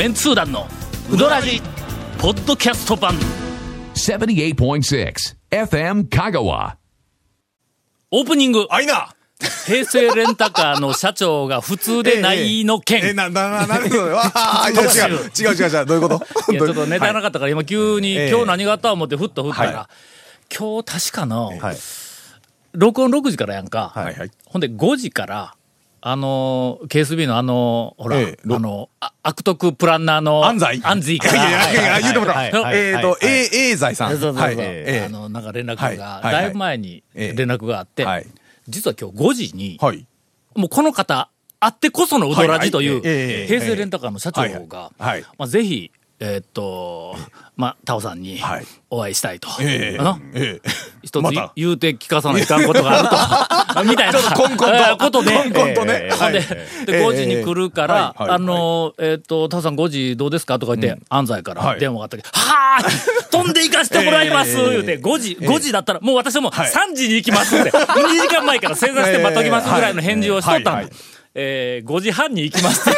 メンツー団のウドラジポッドキャスト版78.6 FM Kagawa. オープニングあいな平成レンタカーの社長が普通でないの件、え、な、な、な、なるほど。わあ、いや違う、違う、違う、違う、どういうこと？いや、ちょっとネタなかったから、今急に、ええ今日何があった思ってふっと振ったら、は今日確かの、はい。録音6時からやんか。はいはいほんで5時から、あのー、KSB のあのーほら、ええろあのあ悪徳プランナーの、安西。安西か。ら。いやいや言うてもらはいう。えっと、はいえ、え財さん。そうそうそう。はい。えあの、なんか連絡はいが、だいぶ前にええ連絡があって、はい。実は今日5時に、はい。もうこの方、あってこそのウドラジという、平成レンタカーの社長が、はい。まあ、ぜひ、えーっと、まあ、タオさんにはい。お会いしたいと。ええあのええ。一つまた。言うて聞かさないかんことがあると。みたいな。ちょっとコンコンと。えーことで。コンコンとね。えーで、で、ええ5時に来るから、はいはいあの、えーっと、タオさん5時どうですかとか言って、安西からはい。電話があったけど、はーい飛んで行かしてもらいます。ええ言うて、5時、5時だったら、もう私はもうはい。3時に行きますって、2時間前から正座して待っときますぐらいの返事をしとったの。はいはい。えー、5時半に行きます。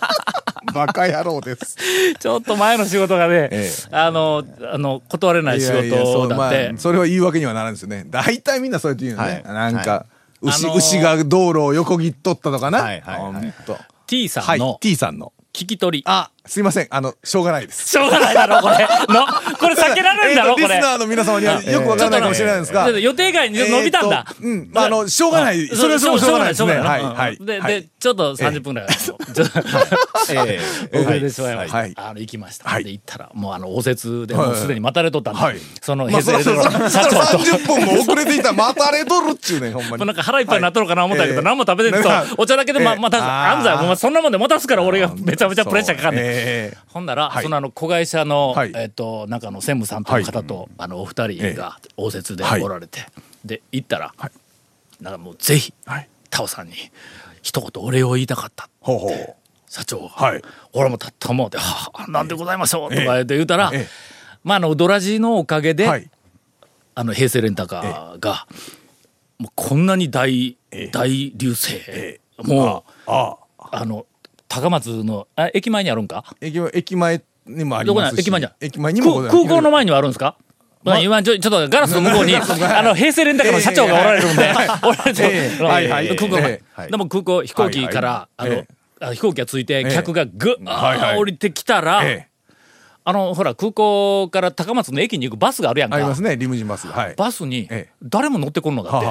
バカ野郎です。ちょっと前の仕事がね、ええあの、あの、断れない仕事だって。まあ、それは言い訳にはならんですよね。大体みんなそうやって言うのね。はいなんか、牛、あのー牛が道路を横切っとったとかな。はいはいはい T さはいんの、T さんの。聞き取り。あ、すいません。あの、しょうがないです。しょうがないだろ、これ。の、これ避けられるんだろ、これ。リスナーの皆様にはよくわからないかもしれないんですが。予定外に伸びたんだうん。まあ、あの、しょうがない。それはしょうがないですね。はい。はい。で、はいで、ちょっと30分ぐらい、ちょっと、え 遅れてしまいました。はいあの、行きました。はいで、行ったら、もうあの、応接で、はいもうすでに待たれとったんで、はいその、まあ、平成レトロそらそらの社長と。30分も遅れていたら待たれとるっちゅうねん、ほんまに。なんか腹いっぱいになっとるかな思ったけど、ええ何も食べてるとお茶だけでま、ええまた、安西そんなもんで待たすから俺がめちゃめちゃプレッシャーかかんねほんなら、はいそのあの、子会社の、はいえっ、と、なんかの専務さんという方と、あの、お二人が応接ではいおられて、で、行ったら、はいなんかもうぜひ、ーはい。タオさんに、一言お礼を言いたかった。ほうほう。社長が。はい俺もたったもうで、はあ、なんでございましょう、とか言って言うたら、ええまあ、あの、ドラジのおかげで、はい。あの、平成レンタカーが、もうこんなに大、ええ大流星、えもう、ああ。あの、高松の、あ駅前にあるんか？駅駅前にもありますし。る駅前じゃん。駅前にも空空港の前にはあるんですか？まあ、今ちょ、ちょっとガラスの向こうに、あの、平成レンタカーの社長がおられるんで、おられてええはいはい空港の前えはいでも空港、飛行機から、あの、あ飛行機がついて、え客がぐーはいはい降りてきたら、ええ。あの、ほら、空港から高松の駅に行くバスがあるやんか。ありますね、リムジンバス。はい。バスにええ、誰も乗ってこんのだって。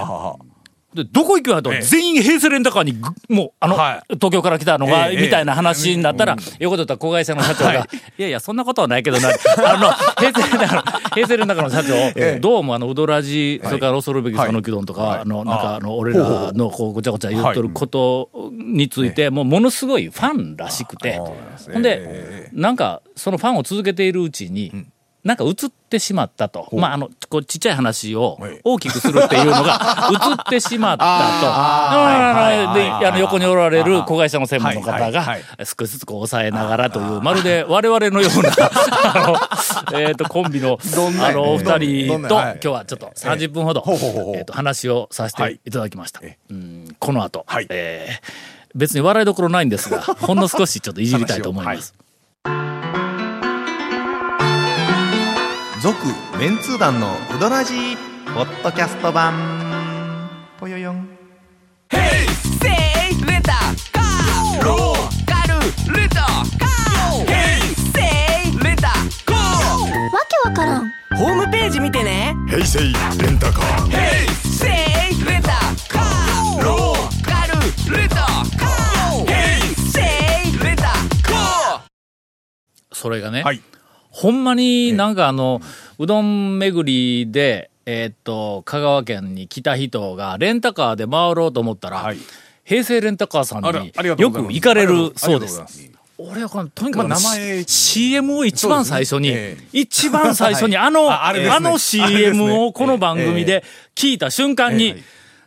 で、どこ行く全員平成レンタカーにぐ、もう、あの、は東京から来たのが、ええみたいな話になったら、横でった子会社の社長が、い、やいや、そんなことはないけどな、あの、平成レンタカーの、平成レンタカーの社長、えどうもあの、うどらじ、それから恐るべきはいそのきどんとか、はい。あの、なんか、ああの、俺らの、こう、ごちゃごちゃ言っとることについて、もう、ものすごいファンらしくて、ほんでえ、なんか、そのファンを続けているうちに、なんか映ってしまったと。まあ、あの、こう、ちっちゃい話をはい。大きくするっていうのが 映ってしまったと。あーで、あの、横におられる子会社の専門の方が少しずつこう抑えながらという、まるで我々のような、あの、えっと、コンビの、あの、お二ど人と、今日はちょっと30分ほどえっと、話をさせてい。ただきました。この後はい、えー別に笑いどころないんですが、ほんの少しちょっといじりたいと思います。続メンツー団のウドラジーポッドキャスト版。ぽよよん。わけわからん。ホームページ見てね。平成レンタカー。せいレンタカーローカルレンタカー。せいレンタカー。それがね、はい。ほんまになんかあの、うどん巡りで、えーっと、香川県に来た人がレンタカーで回ろうと思ったら、はい。平成レンタカーさんによく行かれるそうです。す。俺はこのとにかく、まあ名前 CM を一番最初に、一番最初に あの、あの CM をこの番組で聞いた瞬間に、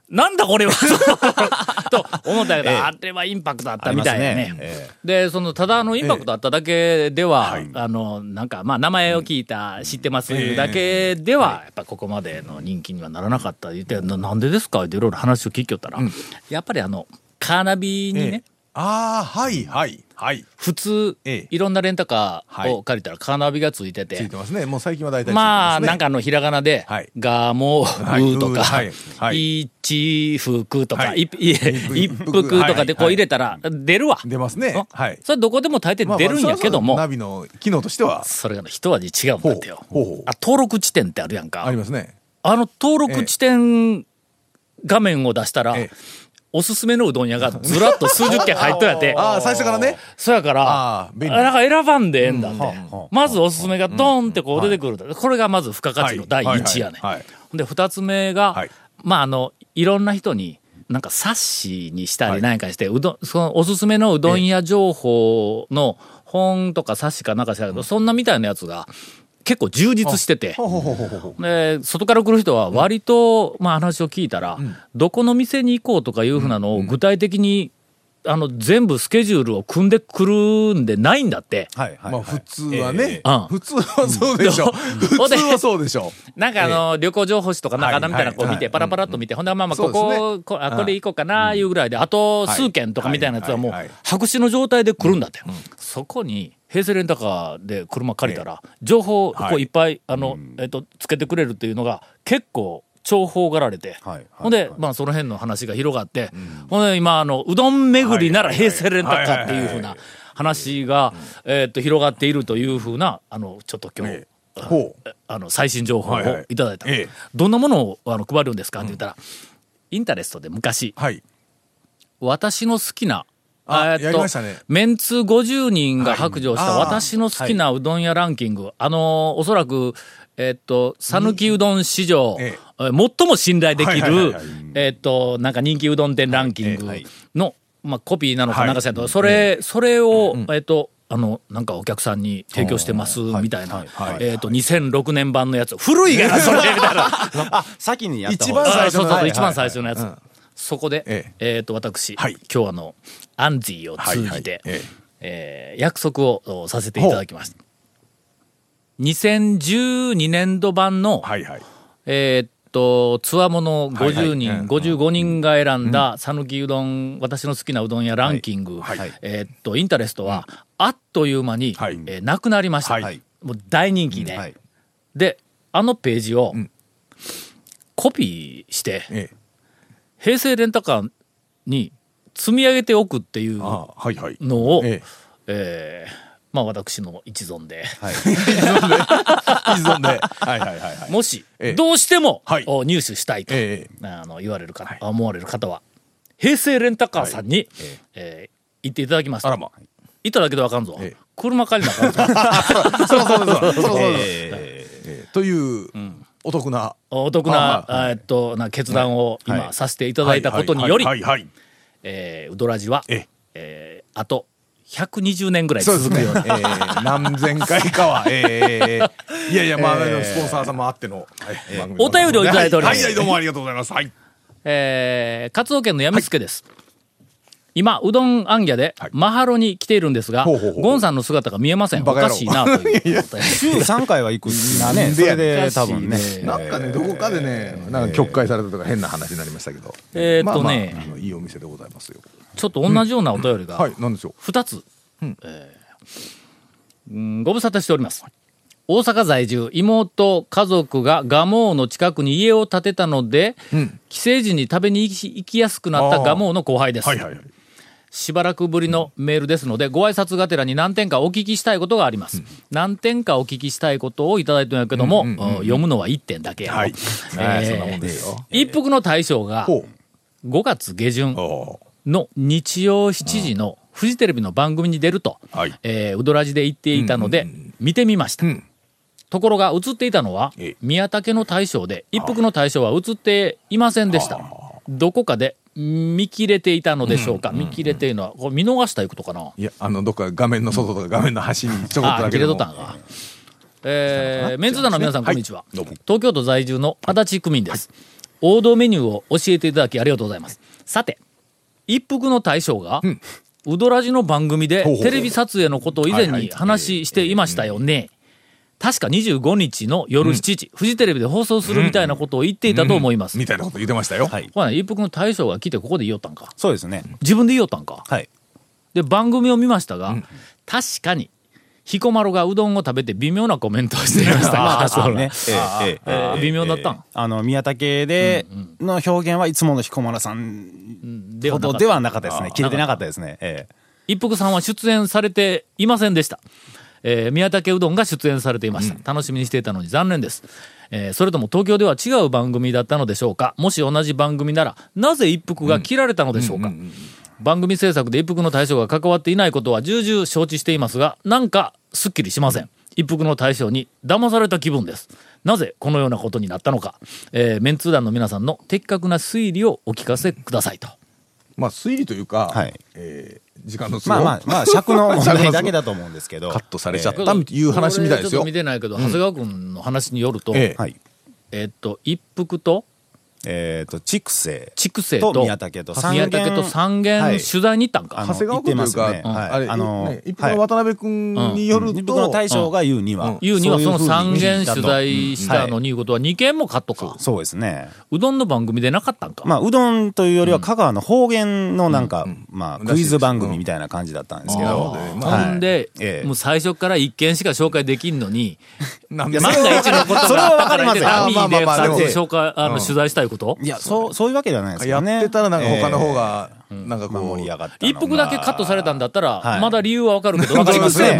なんだこれは。と思ったけど、ええ。あれはインパクトあったみたいなね。えで、その、ただあの、インパクトあっただけでは、はい。あの、なんか、まあ、名前を聞いた、知ってますだけでは、やっぱここまでの人気にはならなかった。言って、ななんでですか？っていろいろ話を聞きよったら、やっぱりあの、カーナビにね、ああ、はい、はい、はい。普通、ええ。いろんなレンタカーはい。を借りたらカーナビがついてて、ついてますね。もう最近は大体まあ、なんかあの、ひらがなで、はい。ガモーとか、はい。はい。一服とか、一服とかでこう入れたら、出るわ。出ますね。はい。それどこでも大抵出るんやけども、ナビの機能としては、それがね一味違うんだってよ。ほうほう。ほうあ登録地点ってあるやんか。ありますね。あの登録地点画面を出したら、ええおすすめのうどん屋がずらっと数十軒入っとやって。ああ、最初からね。そやから、あー便利なんか選ばんでええんだって。まずおすすめがドーンってこう出てくる。これがまず付加価値の第一やね。はいで、二つ目が、はいまああの、いろんな人に、なんか冊子にしたりなんかして、うどん、そのおすすめのうどん屋情報の本とか冊子かなんかしたけど、そんなみたいなやつが結構充実してて、で、外から来る人は割と、まあ話を聞いたら、どこの店に行こうとかいうふうなのを具体的に、あの、全部スケジュールを組んでくるんでないんだって。はいはい。まあ普通はね。うん。普通はそうでしょ。普通はそうでしょ。なんかあの、旅行情報誌とかなんかなみたいなこう見て、はいはいパラパラっと見て、ほんでまあまあ、ここ、ねこあこれ行こうかな、いうぐらいで、あと数件とかみたいなやつはもうはいはいはい、白紙の状態で来るんだって。そこに、平成レンタカーで車借りたら、情報こうい。っぱい、あの、えっと、つけてくれるっていうのが、結構、重宝がられて、ほんで、まあ、その辺の話が広がって、ほんで、今、あの、うどん巡りなら平成レンタカーっていうふうな話が、えっと、広がっているというふうな、あの、ちょっと今日え、ほう。あの、最新情報をはいただいた。ええ。どんなものをあの配るんですかって言ったら、インタレストで昔、はい。私の好きな、あえーっとね。メンツ50人が白状した私の好きなうどん屋ランキング、あのーおそらく、えーっと、讃岐うどん史上、ええ。ー最も信頼できはいはいはるいはい、えーっと、なんか人気うどん店ランキングの、まあ、コピーなのかはいなんかせんと、それ、それを、えーっと、あの、なんかお客さんに提供してます、みたいな、えーっと、2006年版のやつ、古いがな、それ、みたいな。あ、先にやった一番最初のあそうそう一番最初のやつ。うんそこで、ええ。っ、と、私、はい。今日あの、アンジーを通じて、はいはい。ええ。えー約束をおさせていただきました。2012年度版の、はいはい。えーっと、つわもの50はい。はい人、うん。55人が選んだ、讃岐うどん、私の好きなうどん屋ランキング、はい。はい。えーっと、インタレストは、あっという間に、はい。えーなくなりました。はい。もう大人気で、はい。で、あのページをん、コピーして、ええ。平成レンタカーに積み上げておくっていうああ、はいはい。のを、ええーまあ私の一存で、はい。え。依存で。はいはいはいはい。もしええ、どうしても、はいお入手したいと、ええあの言われる方、思われる方は、平成レンタカーさんに、えー行っていただきます。あらま。いただけでわかんぞ。ええ車借りなあかんぞ。そうそうそう。そうそという、お得な。お得な、はいはいえーっと、な決断を今、はいさせていただいたことにより、はいはいはい。えーウドラジは、ええーあと120年ぐらい。続くように。ええ何千回かは。ええいやいや、まあ、ええスポンサー様あっての。はい番組お便りをいただいておりますはいはい、どうもありがとうございます。はい。えー、活動県のやみつけです。今、うどんあんぎゃではい、マハロに来ているんですが、ほうほうほうゴンさんの姿が見えません。おかしいな、という。週3回は行くなね。それで多分ね。なんかね、どこかでね、なんか曲解されたとか変な話になりましたけど。えーっとねまあまあいいお店でございますよ。ちょっと同じようなお便りが、はい、なんでしょ二つ、えーうんご無沙汰しております。大阪在住、妹、家族が蒲生の近くに家を建てたので、帰省時に食べに行き行きやすくなった蒲生の後輩です。う。はいはいはい。しばらくぶりのメールですので、ご挨拶がてらに何点かお聞きしたいことがあります。何点かお聞きしたいことをいただいてるんやけども、読むのは1点だけやろはい。えー。一服の大将がほ5月下旬の日曜7時のフジテレビの番組に出ると、はいえーうどらじで言っていたので、見てみました。んところが映っていたのはええ、宮武の大将で、一服の大将は映っていませんでした。どこかで見切れていたのでしょうか、見切れているのは、これ見逃したいうことかな、いや、あの、どっか画面の外とか画面の端にちょこっとああ、切だけでもれとったんか。えー、メンツー団の皆さん、こんにちは。どうも。東京都在住の足立区民です。王道メニューを教えていただきありがとうございます。さて、一服の大将が、うどらじの番組でほうほう。テレビ撮影のことを以前にはいはい。話していましたよね。確か25日の夜7時、フジテレビで放送するみたいなことを言っていたと思います。みたいなこと言ってましたよ。はい。ほら、一服の大将が来てここで言いよったんか。そうですね。自分で言いよったんか。はい。で、番組を見ましたが、確かに、彦摩呂がうどんを食べて微妙なコメントをしていました。ま あ、そうね。えええ微妙だったん？あの、宮武で、の表現はいつもの彦摩呂さんほどではなかったですね。切れてなかったですね。ええ一服さんは出演されていませんでした。えー宮武うどんが出演されていました。楽しみにしていたのに残念です。えーそれとも東京では違う番組だったのでしょうかもし同じ番組なら、なぜ一服が切られたのでしょうか、番組制作で一服の対象が関わっていないことは重々承知していますが、なんかすっきりしません。一服の対象に騙された気分です。なぜこのようなことになったのか、えーメンツー団の皆さんの的確な推理をお聞かせくださいと。まあ推理というか、はいえー時間の都合まあまあ、まあ、尺の問題 だけだと思うんですけど。カットされちゃったっていう話みたいですよこれちょっと見。てないけど、長谷川君の話によると、ええはい。えっと、一服とえっと、畜生。筑西とと宮武と。三宮軒武と三軒。はい。取材に行ったんか？長谷川君というか、言ってますね。はい。あれ、あのね一服の渡辺君による一服のと、大将が言うには。いうにはその三軒取材したのにいうことは二軒もカットか。そうですね。うどんの番組でなかったんか？まあ、うどんというよりは香川の方言のなんか、まあ、クイズ番組みたいな感じだったんですけど。ほはい。んで、ええ。もう最初から一軒しか紹介できんのに、なんで万が一のことそれはがあったからわかりますよダミーで紹介、あの、取材したいこと？いや、そう、そういうわけではないですやよね。ってたらなんか他の方が、が、なんかこう、盛り上がったのが。一服だけカットされたんだったら、はいまだ理由はわかるけど、わかりますね。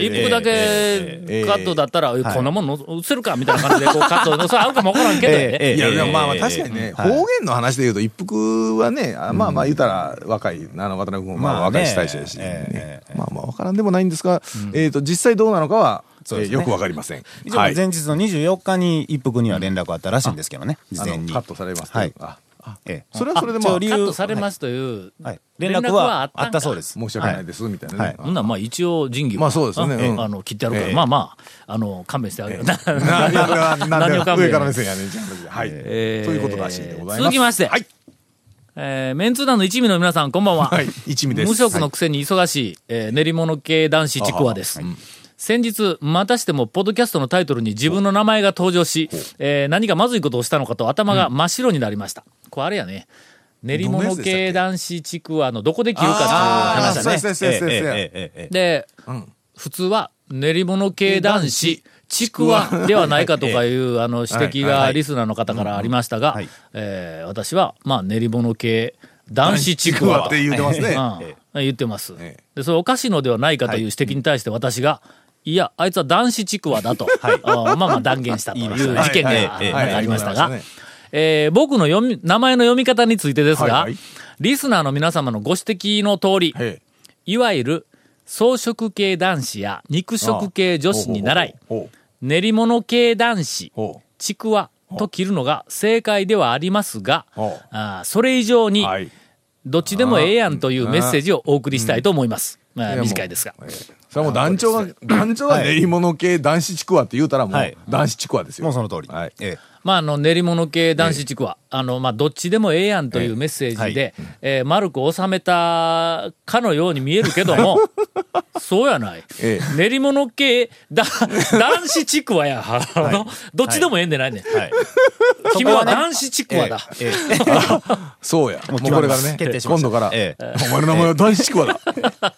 一服だええ。けカットだったら、えこんなもんの映せるかみたいな感じでこうカットの、それ合うかもわからんけど。いや、まあ確かにね、はい。方言の話で言うと、一服はね、あまあまあ言うたら若い、あの渡辺君もまあまあね。若い大将やし、えねええ。まあまあ分からんでもないんですが、えっと、実際どうなのかは、ね。えーよくわかりません。前日の24日に一服には連絡あったらしいんですけどね、事前に。あのカットされますとはい。ああええ。それはそれでまあカットされます。という、はい。連絡はあったそうでです。申し訳ないです、みたいなね。ほんならまあ一応仁義はまあそうですよね。んうん。あの、切ってあるから、ええ。まあまあ、あの、勘弁してあげる。ななんでなんで何を勘弁上から目線やねん、じゃあはい。えーということらしいでございます。続きまして。はい。えーメンツー団の一味の皆さん、こんばんは。はい。一味です。無職のくせに忙しい、えー練り物系男子ちくわです。先日、またしても、ポッドキャストのタイトルに自分の名前が登場し、えー何かまずいことをしたのかと頭が真っ白になりました。これあれやね。練り物系男子ちくわのどこで切るかっていう話だね。そうでうですそうですええええええで、普通は練り物系男子、ちくわではないかとかいう、あの、指摘がリスナーの方からありましたがはい、えー私は、まあ、練り物系男子ちくわとって言うてますね。うん、言ってます、ええで。それおかしいのではないかという指摘に対して私が、いや、あいつは男子ちくわだと、あまあまあ断言したという事件がありましたが。はいはい、えー僕の読み、名前の読み方についてですがはいはい、リスナーの皆様のご指摘の通り、えいわゆる草食系男子や肉食系女子に習い、ほ練り物系男子、ほちくわと切るのが正解ではありますが、あーそれ以上に。どっちでもええやんというメッセージをお送りしたいと思います。まあ、短いですが。ええそれはもう団長が、団長は練り物系男子ちくわって言うたらもうはい男子ちくわですよ。もうその通り。はい。ええまあ、あの、練り物系男子ちくわ、あの、まあ、どっちでもええやんというメッセージで、えー丸く収めたかのように見えるけども、そうやない。え練り物系、だ、男子ちくわや。どっちでもええんでないねん。はい。君は男子ちくわだ。ええそうや。もうこれからね決定、しました今度から、ええお前の名前は男子ちくわだ。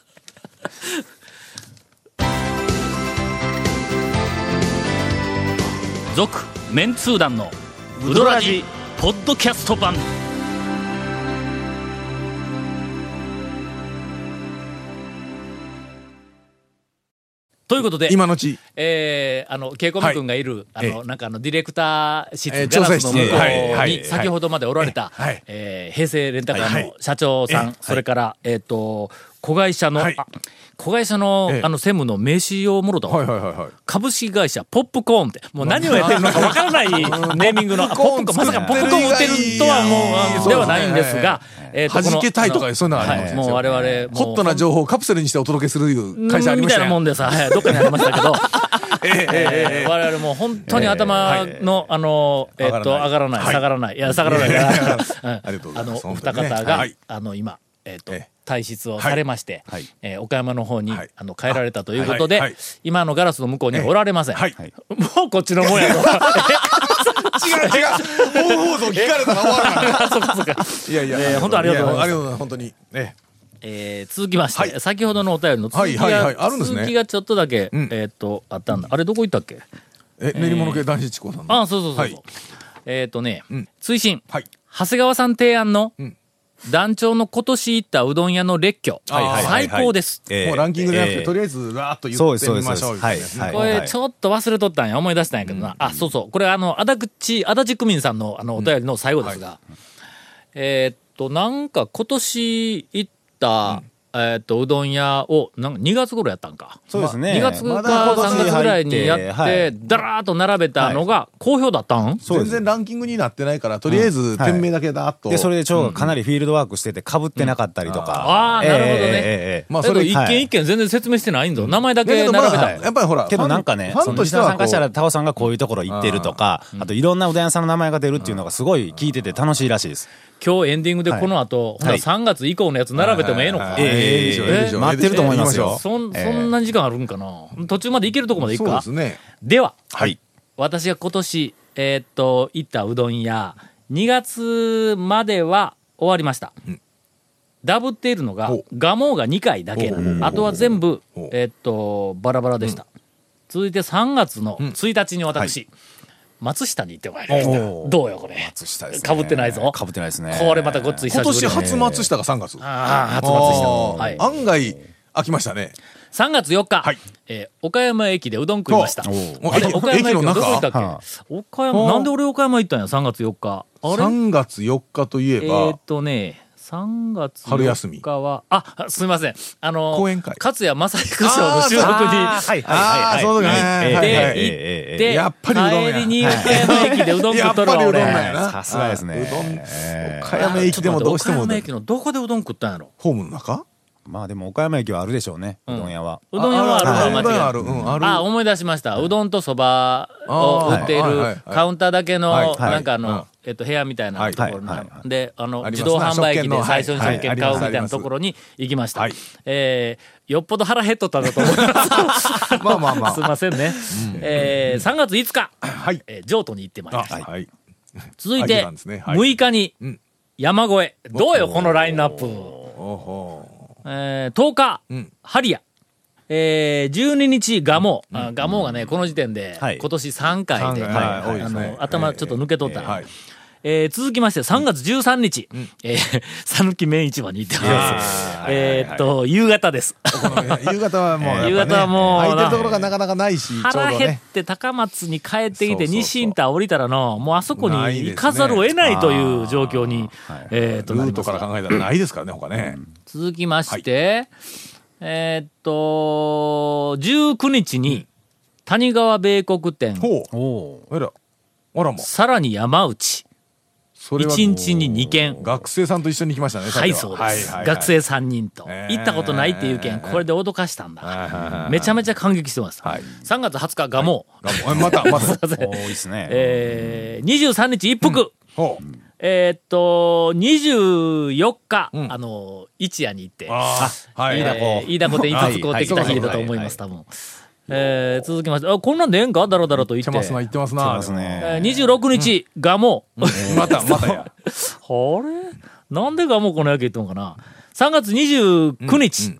続、メンツー団の、ウドラジ、ポッドキャスト版。ということで、今のうち。えー、あの、ケイコミ君がいる、あの、えなんかあの、ディレクター室、えーガラスの向こうに、い先ほどまでおられた、はえー平成レンタカーはいの社長さん、ええそれから、えっ、と、子会社の、はい。あ子会社の、ええ。あの、専務の名刺をもろと、はいはいはいはい。株式会社ポップコーンって、もう何をやってるのかわからない ネーミングの、あポップコーン、まさかポップコーン売ってるとはもうではないんですが、えー弾けたいとかそういうのがありますよはいもう我々、ホットな情報をカプセルにしてお届けするいう会社ありまみしたたよ。いなもんでさ、はい、どっかにありましたけど、えー我々もう本当に頭の、あの、えっと、上がらない、下がらない、い。や、下がらない。から、うんありがとうござあの、いますお二方がはい、あの、今、えっとええ、退出をされましてはい、えー岡山の方にはい、あの、帰られたということではいはい、今のガラスの向こうにはおられません。はい。もうこっちのもんやと。違う 違う。本放送聞かれたら終わるから。そうかそうか。いやいや、えー本当ありがとうございますやありがとうございます。本当に。えええー続きまして、はい先ほどのお便りの続きが、はいはいはいね続きがちょっとだけ、んえーっと、あったんだ。あれどこ行ったっけ？え、練り物系男子チコさんの。あ、そうそうそうそう。はいえーっとね、ん追伸、はい。長谷川さん提案の、ん団長の今年行ったうどん屋の列挙、最高です。ええ。もうランキングじゃなくて、ええ。とりあえず、わーっと言ってみましょう。みたいなやつね。そうです。これ、はいちょっと忘れとったんや、思い出したんやけどな。あ、そうそう。これ、あの、足立、足立区民さんの、あの、お便りの最後ですが、えーっと、なんか、今年行った、えーっと、うどん屋を、なんか2月頃やったんか。そうですね。2月かまだ今年3月ぐらいにやって、はい。だらーっと並べたのが好評だったん、そうです。全然ランキングになってないから、とりあえず、店名だけだっと。で、それで蝶がかなりフィールドワークしてて、被ってなかったりとか。ああーなるほどね。ええええええまあ、それ、一はい。件一件全然説明してないんぞ。名前だだけ並べたん？やっぱりほら、けどなんかね、ファンとしてはこう田さんからしたら、タオさんがこういうところ行ってるとか、あといろんなうどん屋さんの名前が出るっていうのがすごい聞いてて楽しいらしいです。今日エンディングでこの後、ほなはい3月以降のやつ並べてもええのか、はいはいはいええ待ってると思いますよ。そん、ええそんな時間あるんかな途中まで行けるとこまで行くかそうですね。では、はい。私が今年、えーっと、行ったうどん屋、2月までは終わりました。ダブっているのがガモが2回だけあとは全部えーっと、バラバラでした。続いて3月の1日に私、松下に行ってまいりました。どうよ、これ。松下ですねかぶってないぞ。かぶってないですね。これまたごっつい久今しぶり年初松下が3月。ああ、初松下。はい。案外、飽きましたね。3月4日、はいえー岡山駅でうどん食いました。岡山駅のどこ行ったっけ、は岡山、なんで俺岡山行ったんや、3月4日。あれ？3月4日といええーばっ、とね、3月春休み。4日は、あ、すみません。あの、講演会。勝谷正彦賞の収録に、はいはいはい。そうだね。ええはいはい。で、はい行っえて、やっぱりうどんや。帰りに岡山駅でうどん食っとるわ、やっぱりうどん俺。なんや。なさすがですね。うどん。ええ岡山駅でもどうしても岡山駅のどこでうどん食ったんやろ？ホームの中？まあでも岡山駅はあるでしょうね、うどん屋は。うどん屋はあるのは間違いない。あるうんあるあ、思い出しました。うどんとそばを売っているカウンターだけの、なんかあのうん、えっと、部屋みたいなところのはいはいはで、あの、自動販売機で最初にはい食券買うみたいなところに行きましたはい。えー、よっぽど腹減っとったんだと思います。まあまあまあすいませんね。えー、3月5日、はい。えー譲渡に行ってまいりあました。はい。続いて秋なんですね、はい6日にん、山越え。どうよ、このラインナップ。えー、10日、ん。ハリア。えー、12日、ガモー。あガモーがね、この時点で、はい。今年3回で、頭ちょっと抜けとった。えー続きまして、3月13日、えー、讃岐麺市場に行っております。えーっと、夕方です。夕方はもうね、夕方はもう 空いてるところがなかなかないし、腹減っ。て高松に帰ってきて、西インター降りたらの、もうあそこに行かざるを得ないという状況に、えーっと、ルートから考えたらないですからね、他ね。続きまして、えーっと、19日に、谷川米国店、ほう。おあら。あらもう。さらに山内。それは一日に二件学生さんと一緒に行きましたね、はい、そうです。はいはいはい学生3人と。えー行ったことないっていう件、これで脅かしたんだ。はいはいはいめちゃめちゃ感激してます。はい3月20日、ガモがもうまた、また。多いですね。えー、23日一服。えーっと、24日、んあの、一夜に行って、ああ、はい。えー飯田古店一つ買うてきた日だと思います、多分。えー続きまして、あ、こんなんでええんか？だろだろと言って。行ってますな、行ってますな。行ってますねえー26日、ガモ。また、またや。あれ？なんでガモこの野球言ったのかな ?3 月29日、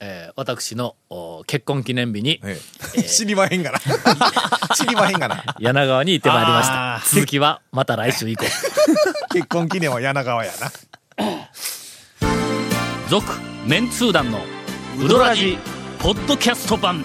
えー私のお結婚記念日にええ 知りまへんがな。知りまへんがな。柳川に行ってまいりましたあ。続きはまた来週以降。結婚記念は柳川やな。続メンツー団のウドラジポッドキャスト版